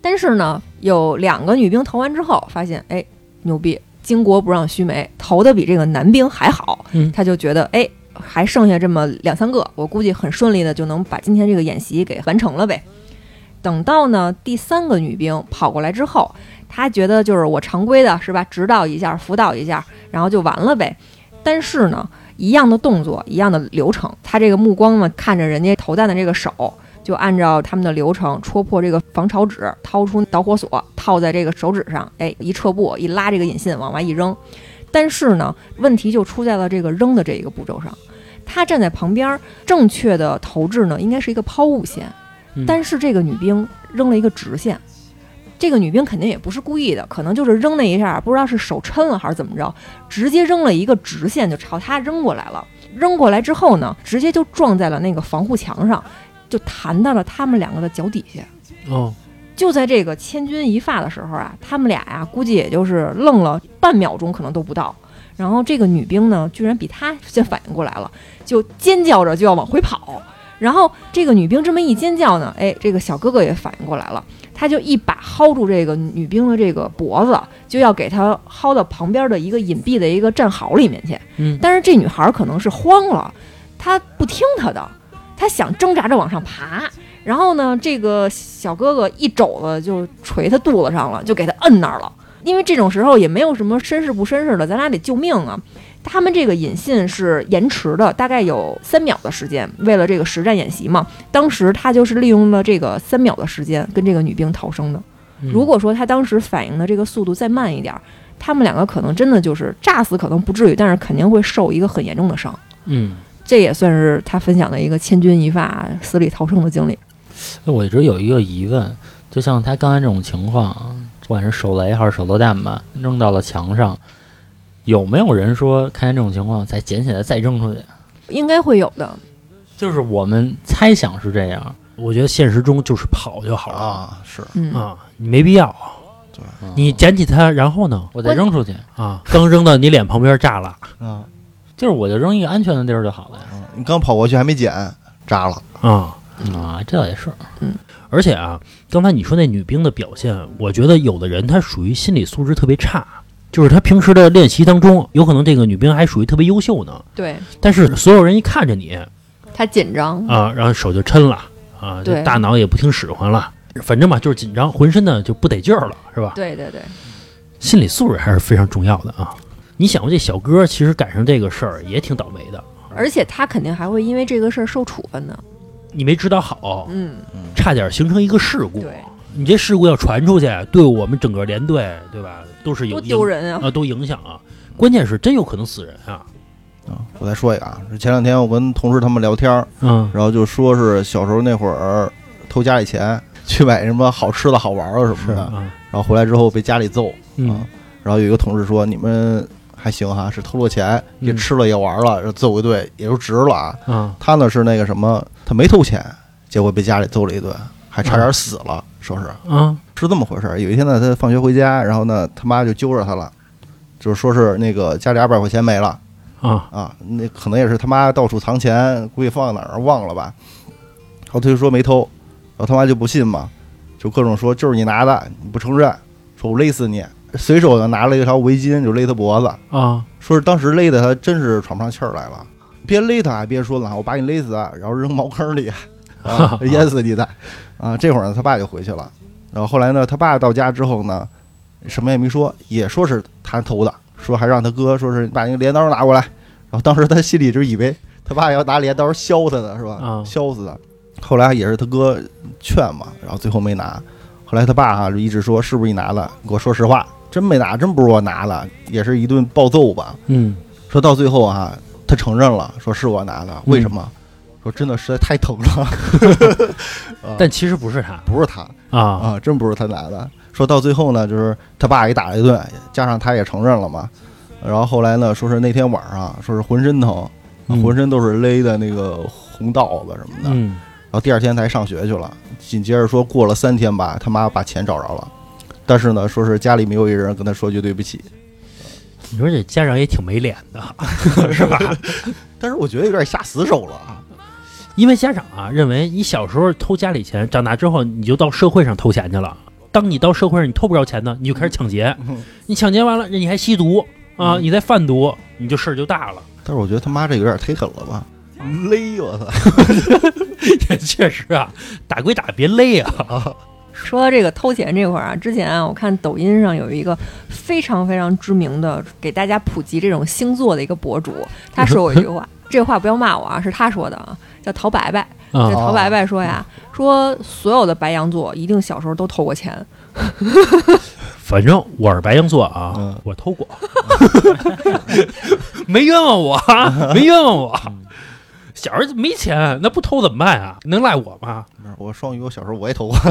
但是呢，有两个女兵投完之后，发现哎牛逼，巾帼不让须眉，投的比这个男兵还好，嗯他就觉得哎还剩下这么两三个，我估计很顺利的就能把今天这个演习给完成了呗。等到呢第三个女兵跑过来之后，她觉得就是我常规的是吧，指导一下、辅导一下，然后就完了呗。但是呢，一样的动作，一样的流程，她这个目光呢看着人家投弹的这个手，就按照他们的流程戳破这个防潮纸，掏出导火索套在这个手指上，哎，一撤步一拉这个引信往外一扔。但是呢，问题就出在了这个扔的这一个步骤上。他站在旁边，正确的投掷呢应该是一个抛物线，嗯但是这个女兵扔了一个直线。这个女兵肯定也不是故意的，可能就是扔那一下，不知道是手抻了还是怎么着，直接扔了一个直线就朝他扔过来了。扔过来之后呢，直接就撞在了那个防护墙上，就弹到了他们两个的脚底下。哦就在这个千钧一发的时候啊，他们俩呀、估计也就是愣了半秒钟，可能都不到。然后这个女兵呢，居然比他先反应过来了，就尖叫着就要往回跑。然后这个女兵这么一尖叫呢，哎，这个小哥哥也反应过来了，他就一把薅住这个女兵的这个脖子，就要给她薅到旁边的一个隐蔽的一个战壕里面去。嗯但是这女孩可能是慌了，她不听他的，她想挣扎着往上爬。然后呢，这个小哥哥一肘子就捶他肚子上了，就给他摁那儿了。因为这种时候也没有什么绅士不绅士的，咱俩得救命啊！他们这个引信是延迟的，大概有三秒的时间，为了这个实战演习嘛。当时他就是利用了这个三秒的时间跟这个女兵逃生的。嗯如果说他当时反应的这个速度再慢一点儿，他们两个可能真的就是炸死，可能不至于，但是肯定会受一个很严重的伤。嗯，这也算是他分享的一个千钧一发、死里逃生的经历。我一直有一个疑问，就像他刚才这种情况，不管是手雷还是手榴弹吧，扔到了墙上，有没有人说看见这种情况再捡起来再扔出去？应该会有的，就是我们猜想是这样，我觉得现实中就是跑就好了啊，是嗯，啊，你没必要。对你捡起它，然后呢？我再扔出去，啊，刚扔到你脸旁边炸了啊，就是我就扔一个安全的地儿就好了呀。嗯你刚跑过去还没捡，炸了，啊！啊，这倒也是，嗯。而且啊，刚才你说那女兵的表现，我觉得有的人她属于心理素质特别差，就是她平时的练习当中，有可能这个女兵还属于特别优秀呢，对。但是所有人一看着你她紧张，啊，然后手就抻了啊，这对大脑也不听使唤了，反正嘛就是紧张，浑身呢就不得劲儿了，是吧？对对对，心理素质还是非常重要的啊。你想过这小哥其实赶上这个事儿也挺倒霉的，而且他肯定还会因为这个事儿受处分的。你没指导好，嗯，差点形成一个事故。对，你这事故要传出去，对我们整个连队，对吧，都是有多丢人啊！啊，都影响啊。关键是真有可能死人啊。啊，我再说一个啊，前两天我跟同事他们聊天儿，嗯然后就说是小时候那会儿偷家里钱 去买什么好吃的好玩的什么的，啊，然后回来之后被家里揍，嗯啊，然后有一个同事说你们还行哈，是偷了钱也嗯吃了也玩了，揍一顿也就值了啊。嗯他呢是那个什么，他没偷钱，结果被家里揍了一顿，还差点死了，说是啊是这么回事儿。有一天呢，他放学回家，然后呢他妈就揪着他了，就是说是那个家里二百块钱没了。啊啊，那可能也是他妈到处藏钱，估计放哪儿忘了吧。然后他就说没偷，然后他妈就不信嘛，就各种说就是你拿的，你不承认，说我勒死你。随手呢拿了一条围巾就勒他脖子，啊说是当时勒的他真是喘不上气儿来了。别勒他，别说了，我把你勒死，然后扔茅坑里，啊，淹死你的。啊，这会儿呢，他爸就回去了。然后后来呢，他爸到家之后呢，什么也没说，也说是他偷的，说还让他哥说是把那个镰刀拿过来。然后当时他心里就以为他爸要拿镰刀削他呢，是吧？啊削死他。后来也是他哥劝嘛，然后最后没拿。后来他爸哈、就一直说是不是你拿的？你给我说实话，真没拿，真不是我拿的，也是一顿暴揍吧。嗯说到最后啊，他承认了，说是我拿的，为什么？说真的实在太疼了，啊 但其实不是他不是他啊，啊，真不是他拿的。说到最后呢，就是他爸给打了一顿，加上他也承认了嘛。然后后来呢，说是那天晚上，说是浑身疼，嗯浑身都是勒的那个红道子什么的。嗯，然后第二天才上学去了。紧接着说过了三天吧，他妈把钱找着了，但是呢，说是家里没有一人跟他说句对不起。你说这家长也挺没脸的，是吧？但是我觉得有点下死手了啊。因为家长啊认为你小时候偷家里钱，长大之后你就到社会上偷钱去了。当你到社会上你偷不着钱呢，你就开始抢劫，你抢劫完了，你还吸毒啊，嗯你再贩毒，你就事儿就大了。但是我觉得他妈这有点忒狠了吧，勒我操！也确实啊，打归打，别勒啊。说到这个偷钱这块儿啊，之前啊，我看抖音上有一个非常非常知名的给大家普及这种星座的一个博主，他说过一句话，这话不要骂我啊，是他说的啊，叫陶白白。啊这陶白白说呀，说所有的白羊座一定小时候都偷过钱，反正我是白羊座啊，嗯我偷过，没冤枉我啊，没冤枉我。小时候没钱，那不偷怎么办啊？能赖我吗？我双鱼，我小时候我也偷过。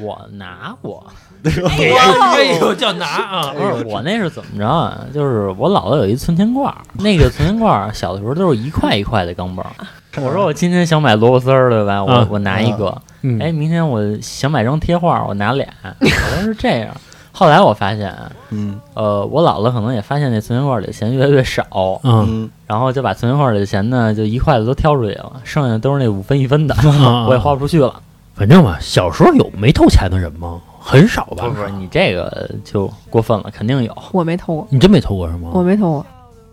我拿 过，哎呦，叫拿啊！不是我那是怎么着啊？就是我姥姥有一存钱罐儿，那个存钱罐儿小的时候都是一块一块的钢镚儿。我说我今天想买萝卜丝儿，对吧？我、啊我拿一个。嗯哎，明天我想买张贴画，我拿俩。我说是这样。后来我发现，嗯呃，我姥姥可能也发现那存钱罐里的钱越来越少，嗯嗯，然后就把存钱罐里的钱呢，就一块子都挑出去了，剩下都是那五分一分的，啊 我也花不出去了。反正吧，小时候有没偷钱的人吗？很少吧？不是不是，你这个就过分了，肯定有。我没偷过，你真没偷过是吗？我没偷过。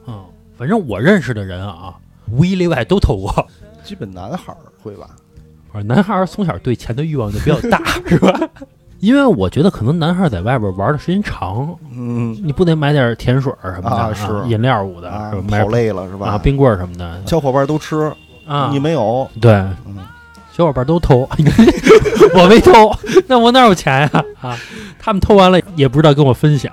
嗯，反正我认识的人啊，无一例外都偷过。基本男孩儿会吧？反正男孩儿从小对钱的欲望就比较大，是吧？因为我觉得可能男孩儿在外边玩的时间长，嗯你不得买点甜水儿什么的，啊是饮料捂的，啊，买跑累了是吧？啊冰棍儿什么的小伙伴都吃，啊。你没有？对，嗯小伙伴都偷，我没偷，那我哪有钱呀？啊，他们偷完了也不知道跟我分享，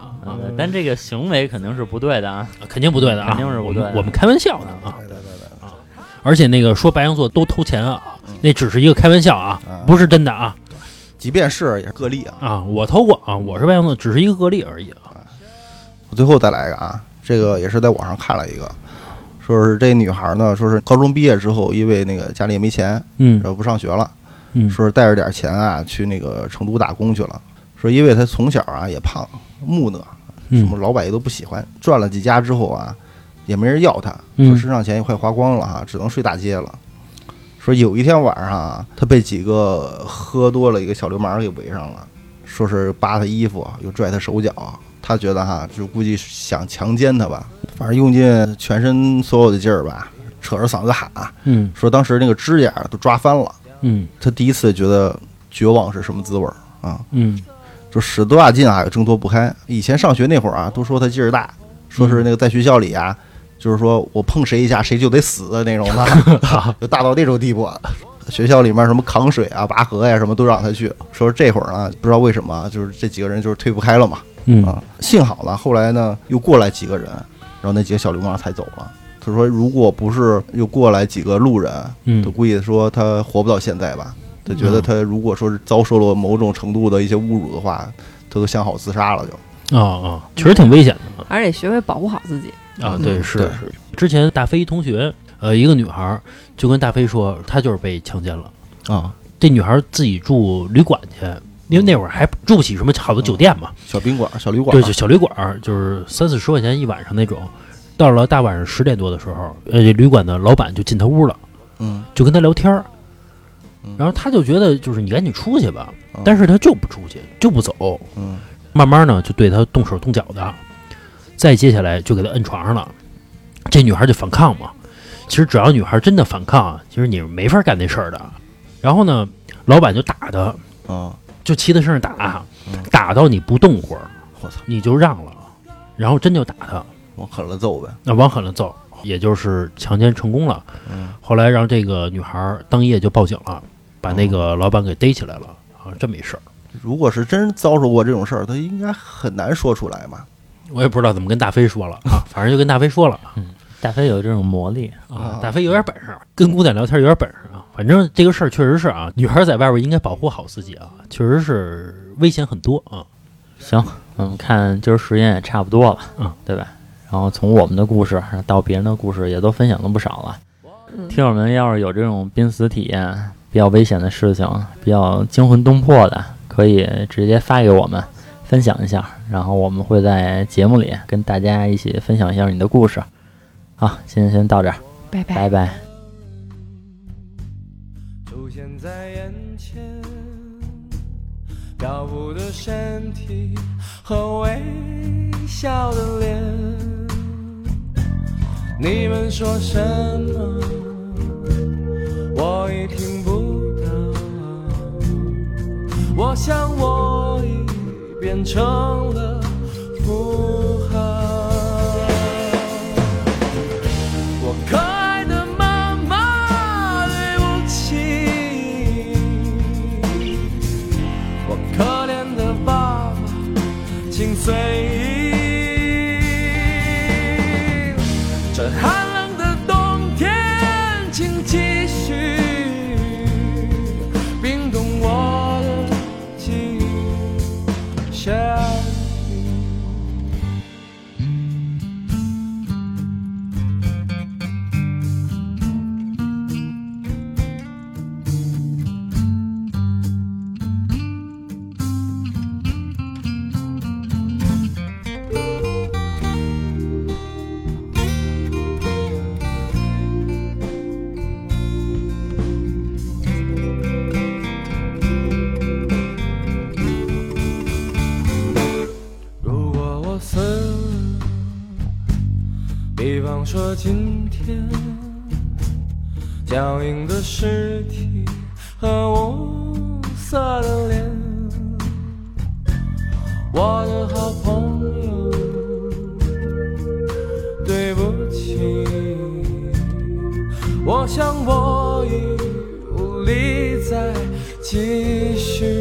但这个行为肯定是不对的啊。肯定不对的啊，肯定是不对的我们我们开玩笑的啊。对对对对，而且那个说白羊座都偷钱啊嗯，那只是一个开玩笑啊啊，不是真的啊即便是也是个例啊。啊！我投过啊，我是白羊座，只是一个个例而已啊。我最后再来一个啊，这个也是在网上看了一个，说是这女孩呢，说是高中毕业之后，因为那个家里也没钱，嗯然后不上学了，嗯说是带着点钱啊去那个成都打工去了。说因为她从小啊也胖木讷，什么嗯老板也都不喜欢，赚了几家之后啊，也没人要她，嗯说身上钱也快花光了哈、只能睡大街了。说有一天晚上啊，他被几个喝多了一个小流氓给围上了，说是扒他衣服，又拽他手脚。他觉得哈，就估计想强奸他吧，反正用尽全身所有的劲儿吧，扯着嗓子喊，嗯说当时那个指甲都抓翻了。嗯他第一次觉得绝望是什么滋味儿啊！嗯就使多大劲啊，也挣脱不开。以前上学那会儿啊，都说他劲儿大，说是那个在学校里啊，就是说我碰谁一下谁就得死的那种的，就大到那种地步。学校里面什么扛水啊、拔河呀、什么都让他去。说这会儿呢，不知道为什么，就是这几个人就是推不开了嘛嗯啊。幸好呢，后来呢又过来几个人，然后那几个小流氓才走了。他说，如果不是又过来几个路人，嗯他估计说他活不到现在吧。他觉得他如果说是遭受了某种程度的一些侮辱的话，他都想好自杀了就。啊啊，确实挺危险的还是得学会保护好自己。啊。嗯对，是是。之前大飞同学，呃，一个女孩儿就跟大飞说，她就是被强奸了。啊，这女孩儿自己住旅馆去，因为那会儿还住不起什么好的酒店嘛，小宾馆、小旅馆对，就小旅馆儿，就是三四十块钱一晚上那种。到了大晚上十点多的时候，呃，这旅馆的老板就进他屋了，嗯，就跟他聊天。然后他就觉得，就是你赶紧出去吧嗯，但是他就不出去，就不走。嗯慢慢呢，就对他动手动脚的，再接下来就给他摁床上了。这女孩就反抗嘛。其实只要女孩真的反抗啊，其实你是没法干那事儿的。然后呢，老板就打她，啊，就骑他身上打嗯，打到你不动会儿，我操，你就让了，然后真就打她，往狠了揍呗。那往狠了揍，也就是强奸成功了。嗯后来让这个女孩当夜就报警了，把那个老板给逮起来了啊，这么一事儿。如果是真遭受过这种事儿，他应该很难说出来吧？我也不知道怎么跟大飞说了 啊，反正就跟大飞说了嗯大飞有这种魔力，啊，大飞有点本事，跟姑娘聊天有点本事啊。反正这个事儿确实是啊，女孩在外边应该保护好自己啊，确实是危险很多啊。行，嗯，看今儿时间也差不多了，嗯，对吧？然后从我们的故事到别人的故事，也都分享了不少了。嗯听友们要是有这种濒死体验、比较危险的事情、比较惊魂动魄的，可以直接发给我们，分享一下，然后我们会在节目里跟大家一起分享一下你的故事。好，今天先到这儿，拜拜。拜拜。出现在眼前，漂浮的身体和微笑的脸。你们说什么？我已听不到。我想我已变成了符号。我可爱的妈妈，对不起。我可怜的爸爸，请随继续。